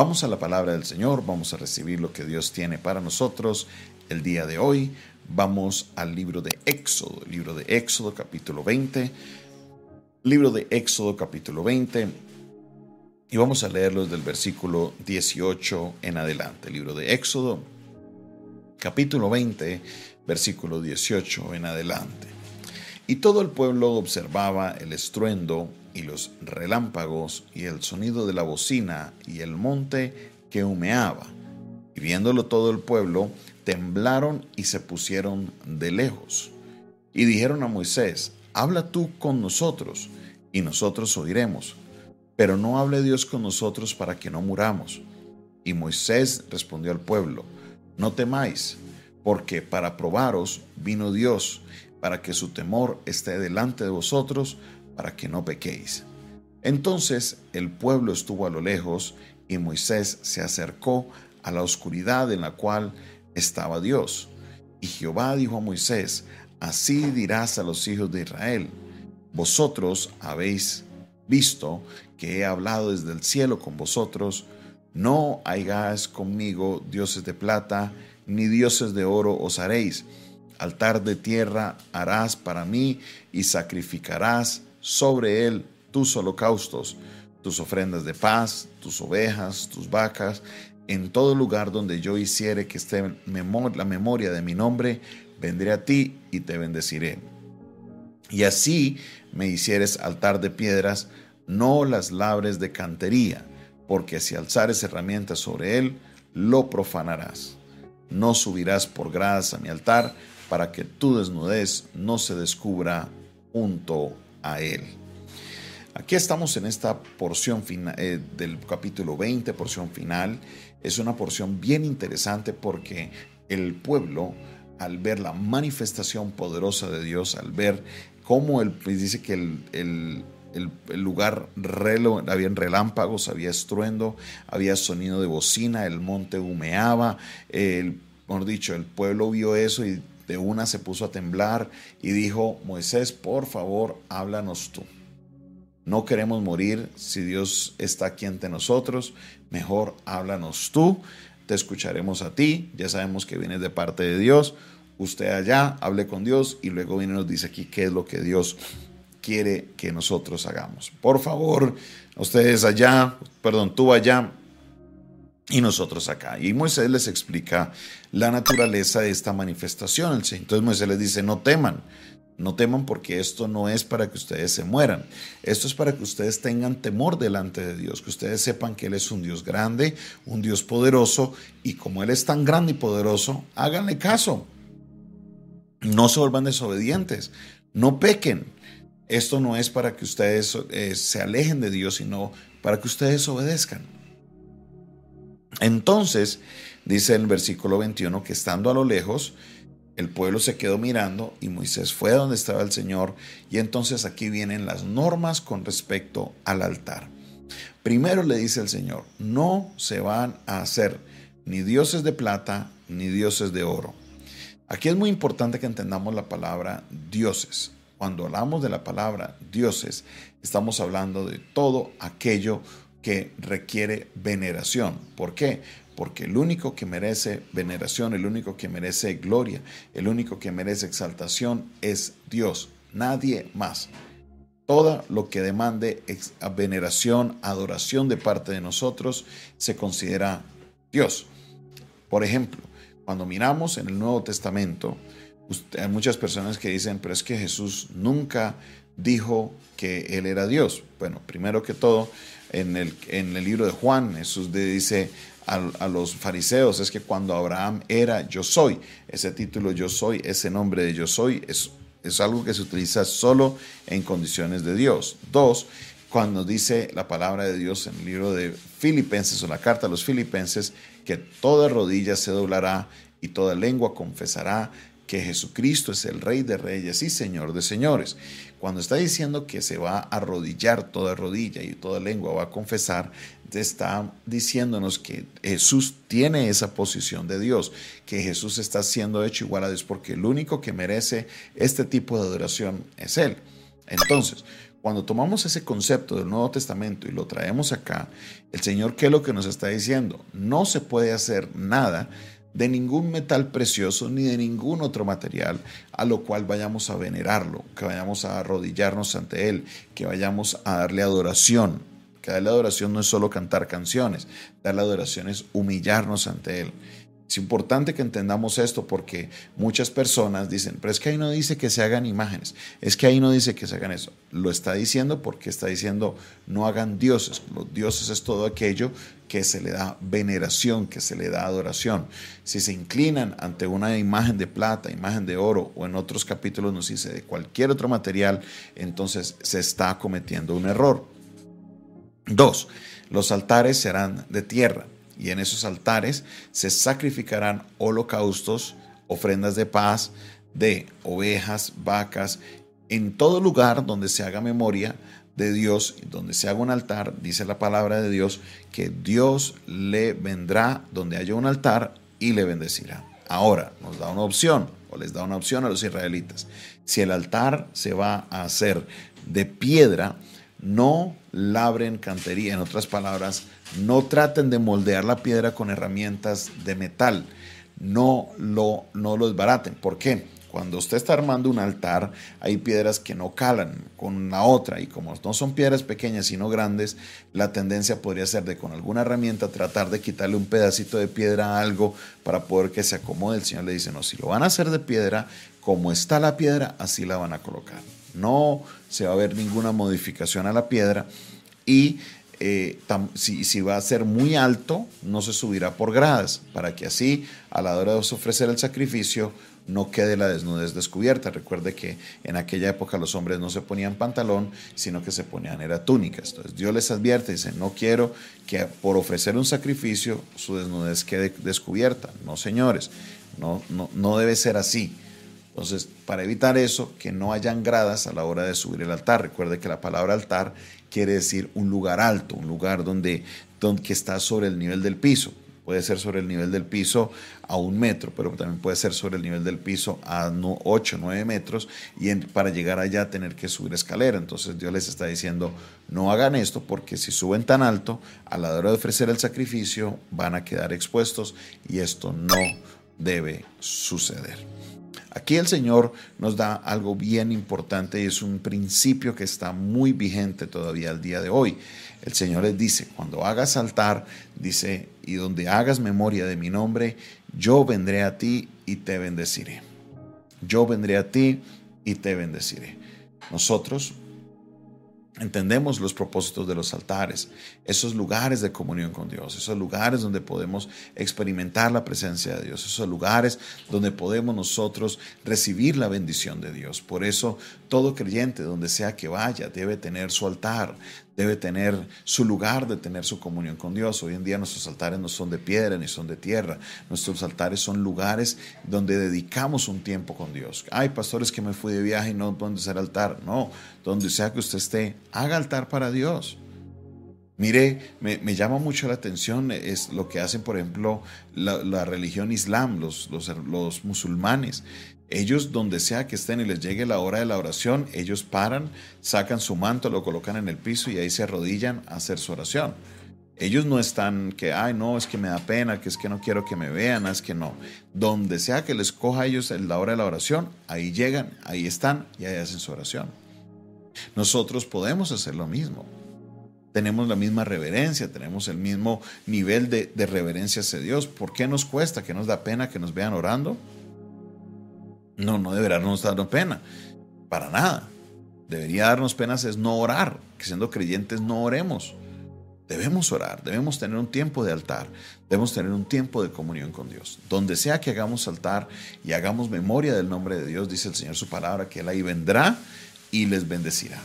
Vamos a la palabra del Señor, vamos a recibir lo que Dios tiene para nosotros el día de hoy. Vamos al libro de Éxodo, libro de Éxodo capítulo 20. Libro de Éxodo capítulo 20. Y vamos a leerlo desde el versículo 18 en adelante. libro de Éxodo capítulo 20, versículo 18 en adelante. Y todo el pueblo observaba el estruendo y los relámpagos y el sonido de la bocina y el monte que humeaba. Y viéndolo todo el pueblo, temblaron y se pusieron de lejos. Y dijeron a Moisés, habla tú con nosotros, y nosotros oiremos. Pero no hable Dios con nosotros para que no muramos. Y Moisés respondió al pueblo, no temáis, porque para probaros vino Dios, para que su temor esté delante de vosotros, para que no pequéis. Entonces el pueblo estuvo a lo lejos, y Moisés se acercó a la oscuridad en la cual estaba Dios. Y Jehová dijo a Moisés, Así dirás a los hijos de Israel, vosotros habéis visto que he hablado desde el cielo con vosotros, no hagáis conmigo dioses de plata, ni dioses de oro os haréis. Altar de tierra harás para mí y sacrificarás sobre él tus holocaustos, tus ofrendas de paz, tus ovejas, tus vacas, en todo lugar donde yo hiciere que esté la memoria de mi nombre, vendré a ti y te bendeciré. Y así me hicieres altar de piedras, no las labres de cantería, porque si alzares herramientas sobre él, lo profanarás. No subirás por gradas a mi altar, para que tu desnudez no se descubra junto a él. Aquí estamos en esta porción final, eh, del capítulo 20, porción final. Es una porción bien interesante porque el pueblo, al ver la manifestación poderosa de Dios, al ver cómo él pues, dice que el, lugar había relámpagos, había estruendo, había sonido de bocina, el monte humeaba, el, mejor dicho, el pueblo vio eso y de una se puso a temblar y dijo, Moisés, por favor, háblanos tú. No queremos morir si Dios está aquí ante nosotros. Mejor háblanos tú, te escucharemos a ti. Ya sabemos que vienes de parte de Dios. Usted allá, hable con Dios y luego viene y nos dice aquí qué es lo que Dios quiere que nosotros hagamos. Por favor, ustedes allá, perdón, tú allá y nosotros acá. Y Moisés les explica la naturaleza de esta manifestación. Entonces Moisés les dice, no teman no teman porque esto no es para que ustedes se mueran. Esto es para que ustedes tengan temor delante de Dios, que ustedes sepan que Él es un Dios grande, un Dios poderoso, y como Él es tan grande y poderoso, háganle caso. No se vuelvan desobedientes, no pequen. Esto no es para que ustedes eh, se alejen de Dios, sino para que ustedes obedezcan. Entonces, dice el versículo 21 que estando a lo lejos, el pueblo se quedó mirando y Moisés fue a donde estaba el Señor y entonces aquí vienen las normas con respecto al altar. Primero le dice el Señor, no se van a hacer ni dioses de plata ni dioses de oro. Aquí es muy importante que entendamos la palabra dioses. Cuando hablamos de la palabra dioses, estamos hablando de todo aquello que requiere veneración. ¿Por qué? porque el único que merece veneración, el único que merece gloria, el único que merece exaltación es Dios, nadie más. Todo lo que demande veneración, adoración de parte de nosotros, se considera Dios. Por ejemplo, cuando miramos en el Nuevo Testamento, hay muchas personas que dicen, pero es que Jesús nunca dijo que Él era Dios. Bueno, primero que todo, en el, en el libro de Juan, Jesús dice, a, los fariseos es que cuando Abraham era yo soy, ese título yo soy, ese nombre de yo soy, es, es algo que se utiliza solo en condiciones de Dios. Dos, cuando dice la palabra de Dios en el libro de Filipenses o la carta a los Filipenses, que toda rodilla se doblará y toda lengua confesará que Jesucristo es el Rey de Reyes y Señor de Señores. Cuando está diciendo que se va a arrodillar toda rodilla y toda lengua va a confesar, está diciéndonos que Jesús tiene esa posición de Dios, que Jesús está siendo hecho igual a Dios, porque el único que merece este tipo de adoración es Él. Entonces, Cuando tomamos ese concepto del Nuevo Testamento y lo traemos acá, el Señor, ¿qué es lo que nos está diciendo? No se puede hacer nada de ningún metal precioso ni de ningún otro material a lo cual vayamos a venerarlo, que vayamos a arrodillarnos ante Él, que vayamos a darle adoración. Que darle adoración no es solo cantar canciones, darle adoración es humillarnos ante Él. Es importante que entendamos esto porque muchas personas dicen, pero es que ahí no dice que se hagan imágenes, es que ahí no dice que se hagan eso. Lo está diciendo porque está diciendo, no hagan dioses. Los dioses es todo aquello que se le da veneración, que se le da adoración. Si se inclinan ante una imagen de plata, imagen de oro, o en otros capítulos nos dice de cualquier otro material, entonces se está cometiendo un error. Dos, los altares serán de tierra y en esos altares se sacrificarán holocaustos, ofrendas de paz, de ovejas, vacas, en todo lugar donde se haga memoria de Dios, donde se haga un altar, dice la palabra de Dios, que Dios le vendrá donde haya un altar y le bendecirá. Ahora nos da una opción, o les da una opción a los israelitas. Si el altar se va a hacer de piedra, no labren cantería, en otras palabras, no traten de moldear la piedra con herramientas de metal, no lo, no lo desbaraten. ¿Por qué? Cuando usted está armando un altar, hay piedras que no calan con la otra y como no son piedras pequeñas sino grandes, la tendencia podría ser de con alguna herramienta tratar de quitarle un pedacito de piedra a algo para poder que se acomode. El Señor le dice, no, si lo van a hacer de piedra, como está la piedra, así la van a colocar. No se va a ver ninguna modificación a la piedra y eh, si, va a ser muy alto, no se subirá por gradas, para que así a la hora de ofrecer el sacrificio no quede la desnudez descubierta. Recuerde que en aquella época los hombres no se ponían pantalón, sino que se ponían era túnicas. Entonces Dios les advierte, dice, no quiero que por ofrecer un sacrificio su desnudez quede descubierta. No, señores, no, no, no debe ser así. Entonces, para evitar eso, que no hayan gradas a la hora de subir el altar. Recuerde que la palabra altar quiere decir un lugar alto, un lugar donde, donde que está sobre el nivel del piso. Puede ser sobre el nivel del piso a un metro, pero también puede ser sobre el nivel del piso a 8, 9 metros y para llegar allá tener que subir escalera. Entonces Dios les está diciendo, no hagan esto porque si suben tan alto, a la hora de ofrecer el sacrificio van a quedar expuestos y esto no debe suceder. Aquí el Señor nos da algo bien importante y es un principio que está muy vigente todavía al día de hoy. El Señor les dice, cuando hagas altar, dice, y donde hagas memoria de mi nombre, yo vendré a ti y te bendeciré. Yo vendré a ti y te bendeciré. Nosotros entendemos los propósitos de los altares, esos lugares de comunión con Dios, esos lugares donde podemos experimentar la presencia de Dios, esos lugares donde podemos nosotros recibir la bendición de Dios. Por eso todo creyente, donde sea que vaya, debe tener su altar, debe tener su lugar de tener su comunión con Dios. Hoy en día nuestros altares no son de piedra ni son de tierra. Nuestros altares son lugares donde dedicamos un tiempo con Dios. Hay pastores que me fui de viaje y no pueden hacer altar. No, donde sea que usted esté, haga altar para Dios. Mire, me, llama mucho la atención es lo que hacen, por ejemplo, la, religión islam, los, los, los musulmanes. Ellos, donde sea que estén y les llegue la hora de la oración, ellos paran, sacan su manto, lo colocan en el piso y ahí se arrodillan a hacer su oración. Ellos no están que, ay, no, es que me da pena, que es que no quiero que me vean, es que no. Donde sea que les coja a ellos la hora de la oración, ahí llegan, ahí están y ahí hacen su oración. Nosotros podemos hacer lo mismo. Tenemos la misma reverencia, tenemos el mismo nivel de, de reverencia hacia Dios. ¿Por qué nos cuesta? ¿Que nos da pena que nos vean orando? No, no deberá nos darnos pena, para nada. Debería darnos pena es no orar, que siendo creyentes no oremos. Debemos orar, debemos tener un tiempo de altar, debemos tener un tiempo de comunión con Dios. Donde sea que hagamos altar y hagamos memoria del nombre de Dios, dice el Señor su palabra, que Él ahí vendrá y les bendecirá.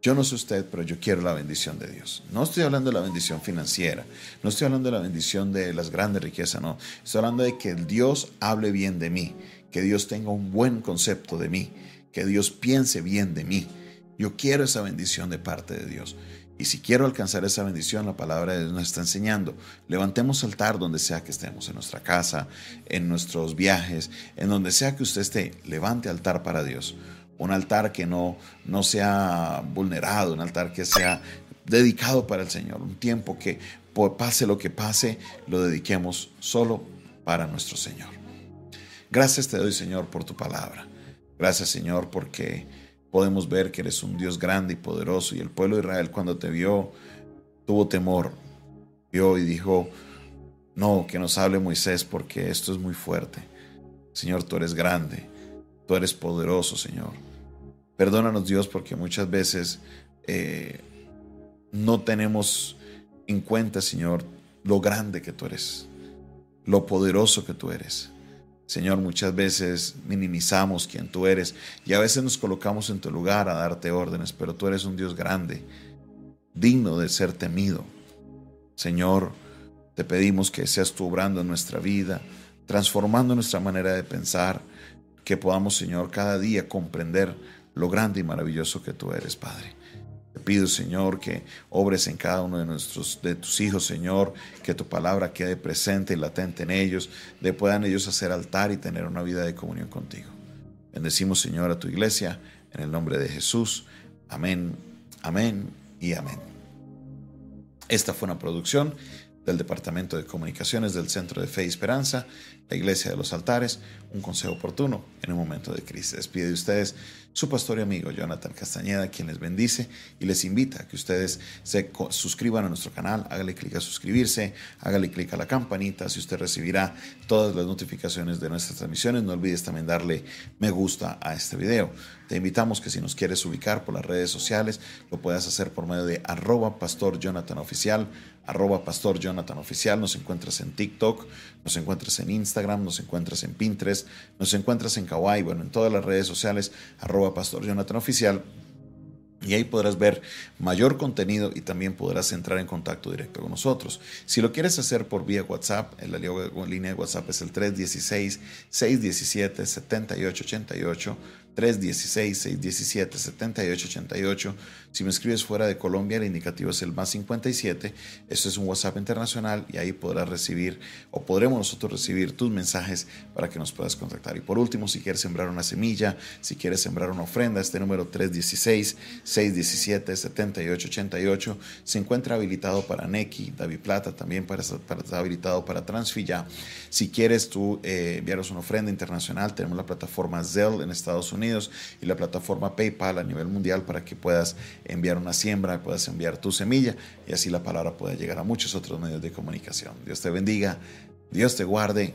Yo no sé usted, pero yo quiero la bendición de Dios. No estoy hablando de la bendición financiera, no estoy hablando de la bendición de las grandes riquezas, no. Estoy hablando de que Dios hable bien de mí, que Dios tenga un buen concepto de mí, que Dios piense bien de mí. Yo quiero esa bendición de parte de Dios. Y si quiero alcanzar esa bendición, la palabra de Dios nos está enseñando. Levantemos altar donde sea que estemos, en nuestra casa, en nuestros viajes, en donde sea que usted esté, levante altar para Dios. un altar que no, no sea vulnerado, un altar que sea dedicado para el Señor, un tiempo que pase lo que pase, lo dediquemos solo para nuestro Señor. Gracias te doy, Señor, por tu palabra. Gracias, Señor, porque podemos ver que eres un Dios grande y poderoso y el pueblo de Israel cuando te vio tuvo temor, vio y dijo, no, que nos hable Moisés porque esto es muy fuerte. Señor, tú eres grande, tú eres poderoso, Señor. Perdónanos Dios porque muchas veces eh, no tenemos en cuenta, Señor, lo grande que tú eres, lo poderoso que tú eres. Señor, muchas veces minimizamos quién tú eres y a veces nos colocamos en tu lugar a darte órdenes, pero tú eres un Dios grande, digno de ser temido. Señor, te pedimos que seas tú obrando en nuestra vida, transformando nuestra manera de pensar, que podamos, Señor, cada día comprender lo grande y maravilloso que tú eres, Padre. Pido, Señor, que obres en cada uno de nuestros, de tus hijos, Señor, que tu palabra quede presente y latente en ellos, de puedan ellos hacer altar y tener una vida de comunión contigo. Bendecimos, Señor, a tu iglesia, en el nombre de Jesús. Amén, amén y amén. Esta fue una producción del Departamento de Comunicaciones del Centro de Fe y Esperanza, la Iglesia de los Altares, un consejo oportuno en un momento de crisis. Despide de ustedes su pastor y amigo Jonathan Castañeda, quien les bendice y les invita a que ustedes se suscriban a nuestro canal, hágale clic a suscribirse, hágale clic a la campanita, si usted recibirá todas las notificaciones de nuestras transmisiones, no olvides también darle me gusta a este video. Te invitamos que si nos quieres ubicar por las redes sociales, lo puedas hacer por medio de arroba pastor Jonathan oficial, arroba pastor Jonathan oficial, nos encuentras en TikTok, nos encuentras en Instagram, nos encuentras en Pinterest, nos encuentras en Kawaii, bueno, en todas las redes sociales, arroba pastor Jonathan oficial. Y ahí podrás ver mayor contenido y también podrás entrar en contacto directo con nosotros. Si lo quieres hacer por vía WhatsApp, la línea de WhatsApp es el 316-617-7888. 316-617-7888. Si me escribes fuera de Colombia, el indicativo es el más 57. Esto es un WhatsApp internacional y ahí podrás recibir o podremos nosotros recibir tus mensajes para que nos puedas contactar. Y por último, si quieres sembrar una semilla, si quieres sembrar una ofrenda, este número 316-617-7888 se encuentra habilitado para Neki, David Plata, también para, para, está habilitado para Transfilla. Si quieres tú eh, enviaros una ofrenda internacional, tenemos la plataforma Zelle en Estados Y la plataforma PayPal a nivel mundial para que puedas enviar una siembra, puedas enviar tu semilla y así la palabra pueda llegar a muchos otros medios de comunicación. Dios te bendiga, Dios te guarde